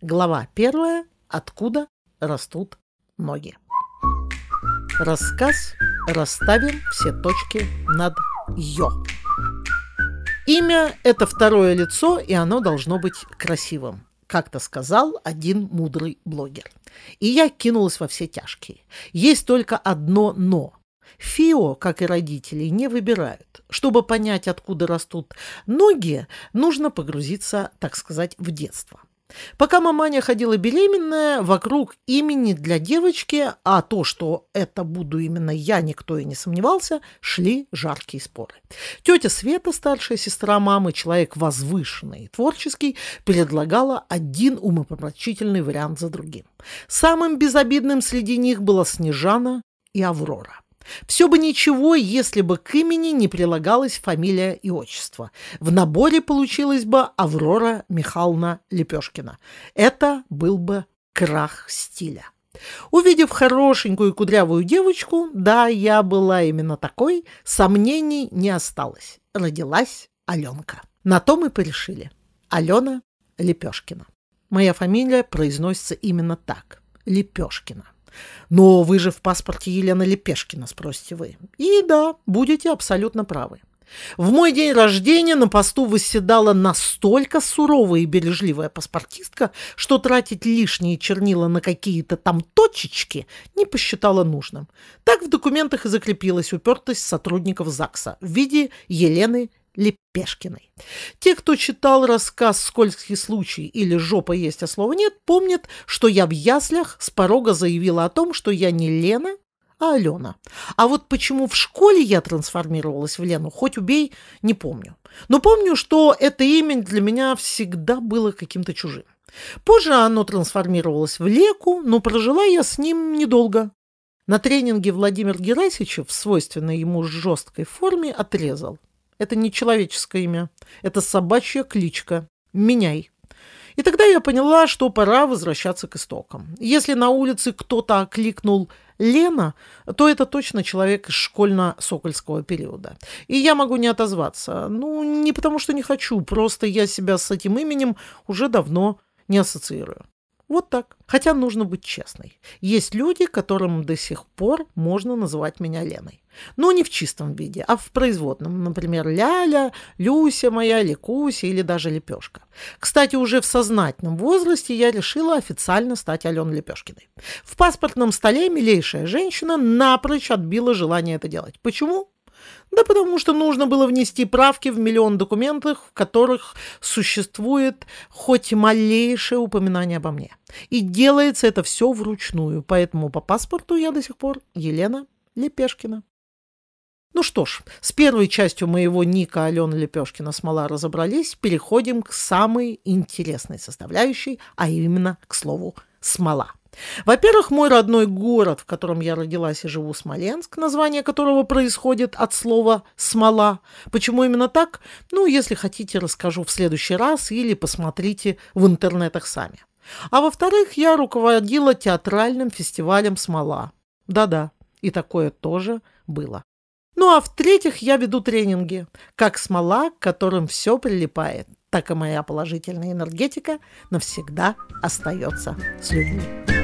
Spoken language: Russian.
Глава первая. Откуда растут ноги. Рассказ «Расставим все точки над «ё». Имя – это второе лицо, и оно должно быть красивым, как-то сказал один мудрый блогер. И я кинулась во все тяжкие. Есть только одно «но». ФИО, как и родители, не выбирают. Чтобы понять, откуда растут ноги, нужно погрузиться, так сказать, в детство. Пока маманя ходила беременная, вокруг имени для девочки, а то, что это буду именно я, никто и не сомневался, шли жаркие споры. Тетя Света, старшая сестра мамы, человек возвышенный и творческий, предлагала один умопомрачительный вариант за другим. Самым безобидным среди них была Снежана и Аврора. Все бы ничего, если бы к имени не прилагалась фамилия и отчество. В наборе получилась бы Аврора Михайловна Лепешкина. Это был бы крах стиля. Увидев хорошенькую кудрявую девочку, да, я была именно такой, сомнений не осталось. Родилась Аленка. На то мы порешили. Алена Лепешкина. Моя фамилия произносится именно так. Лепешкина. Но вы же в паспорте Елена Лепешкина, спросите вы. И да, будете абсолютно правы. В мой день рождения на посту восседала настолько суровая и бережливая паспортистка, что тратить лишние чернила на какие-то там точечки не посчитала нужным. Так в документах и закрепилась упертость сотрудников ЗАГСа в виде Елены Лепешкиной. Те, кто читал рассказ «Скользкий случай» или «Жопа есть, а слова нет», помнят, что я в яслях с порога заявила о том, что я не Лена, а Алена. А вот почему в школе я трансформировалась в Лену, хоть убей, не помню. Но помню, что это имя для меня всегда было каким-то чужим. Позже оно трансформировалось в Леку, но прожила я с ним недолго. На тренинге Владимир Герасичев в свойственной ему жесткой форме отрезал. Это не человеческое имя. Это собачья кличка. Меняй. И тогда я поняла, что пора возвращаться к истокам. Если на улице кто-то окликнул «Лена», то это точно человек из школьно-сокольского периода. И я могу не отозваться. Ну, не потому что не хочу, просто я себя с этим именем уже давно не ассоциирую. Вот так. Хотя нужно быть честной. Есть люди, которым до сих пор можно называть меня Леной. Но не в чистом виде, а в производном. Например, Ляля, Люся моя, Ликуся или даже Лепешка. Кстати, уже в сознательном возрасте я решила официально стать Аленой Лепешкиной. В паспортном столе милейшая женщина напрочь отбила желание это делать. Почему? Да потому что нужно было внести правки в миллион документов, в которых существует хоть малейшее упоминание обо мне. И делается это все вручную, поэтому по паспорту я до сих пор Елена Лепешкина. Ну что ж, с первой частью моего ника Алена Лепешкина смола разобрались, переходим к самой интересной составляющей, а именно, к слову, смола. Во-первых, мой родной город, в котором я родилась и живу, Смоленск, название которого происходит от слова «смола». Почему именно так? Ну, если хотите, расскажу в следующий раз или посмотрите в интернетах сами. А во-вторых, я руководила театральным фестивалем «Смола». Да-да, и такое тоже было. Ну а в-третьих, я веду тренинги, как смола, к которым все прилипает, так и моя положительная энергетика навсегда остается с людьми.